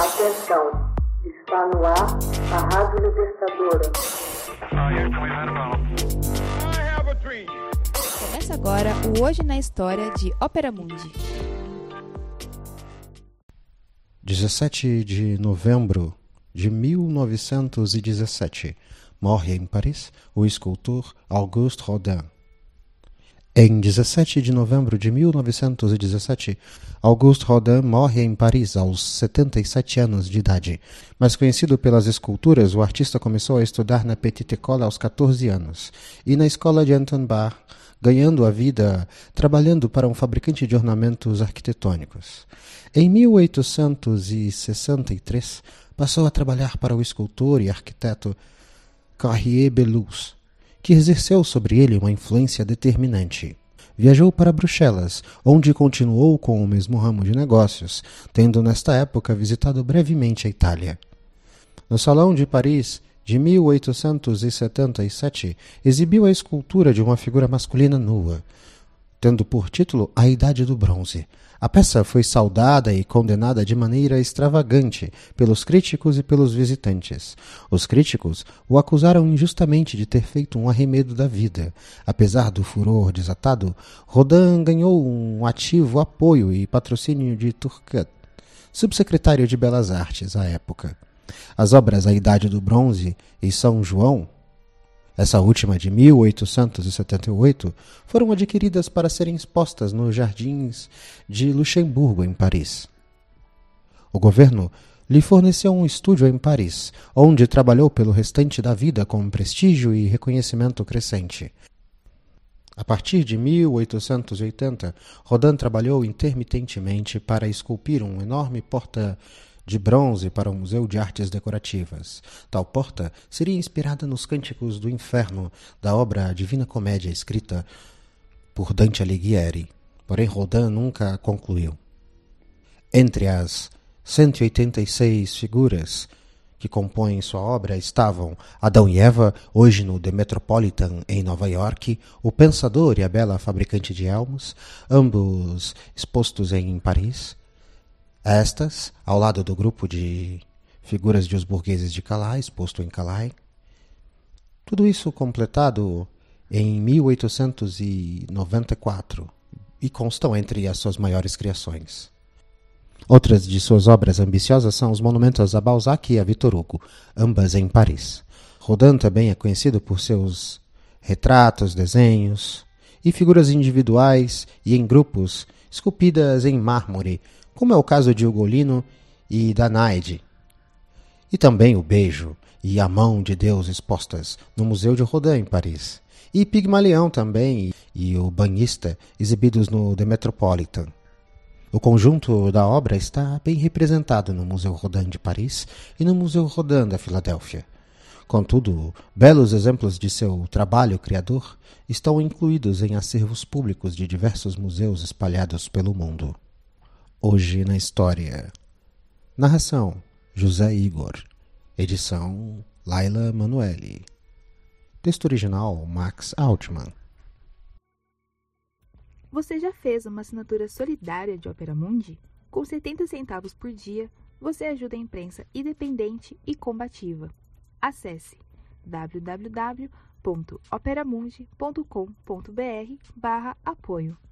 Atenção, está no ar a Rádio Libertadora. Começa agora o Hoje na História de Ópera Mundi. 17 de novembro de 1917 morre em Paris o escultor Auguste Rodin. Em 17 de novembro de 1917, Auguste Rodin morre em Paris aos 77 anos de idade. Mais conhecido pelas esculturas, o artista começou a estudar na Petite École aos 14 anos e na escola de Anton Bar, ganhando a vida trabalhando para um fabricante de ornamentos arquitetônicos. Em 1863, passou a trabalhar para o escultor e arquiteto Carrier Belus, que exerceu sobre ele uma influência determinante. Viajou para Bruxelas, onde continuou com o mesmo ramo de negócios, tendo nesta época visitado brevemente a Itália. No Salão de Paris de 1877, exibiu a escultura de uma figura masculina nua, tendo por título A Idade do Bronze. A peça foi saudada e condenada de maneira extravagante pelos críticos e pelos visitantes. Os críticos o acusaram injustamente de ter feito um arremedo da vida. Apesar do furor desatado, Rodin ganhou um ativo apoio e patrocínio de Turcat, subsecretário de Belas Artes à época. As obras A Idade do Bronze e São João essa última de 1878, foram adquiridas para serem expostas nos jardins de Luxemburgo, em Paris. O governo lhe forneceu um estúdio em Paris, onde trabalhou pelo restante da vida com prestígio e reconhecimento crescente. A partir de 1880, Rodin trabalhou intermitentemente para esculpir um enorme porta de bronze para o Museu de Artes Decorativas. Tal porta seria inspirada nos Cânticos do Inferno da obra Divina Comédia escrita por Dante Alighieri, porém Rodin nunca concluiu. Entre as 186 figuras que compõem sua obra estavam Adão e Eva, hoje no The Metropolitan em Nova York, O Pensador e a Bela Fabricante de Elmos, ambos expostos em Paris, estas, ao lado do grupo de figuras de os burgueses de Calais, posto em Calais. Tudo isso completado em 1894 e constam entre as suas maiores criações. Outras de suas obras ambiciosas são os monumentos a Balzac e a Victor Hugo, ambas em Paris. Rodin também é conhecido por seus retratos, desenhos e figuras individuais e em grupos esculpidas em mármore como é o caso de Ugolino e Danaide, e também o beijo e a mão de Deus expostas no Museu de Rodin, em Paris, e Pigmalião também e o banhista exibidos no The Metropolitan. O conjunto da obra está bem representado no Museu Rodin de Paris e no Museu Rodin da Filadélfia. Contudo, belos exemplos de seu trabalho criador estão incluídos em acervos públicos de diversos museus espalhados pelo mundo. Hoje na História. Narração: José Igor. Edição: Laila Manuelle. Texto original: Max Altman. Você já fez uma assinatura solidária de Opera Mundi? Com 70 centavos por dia, você ajuda a imprensa independente e combativa. Acesse www.operamundi.com.br/apoio.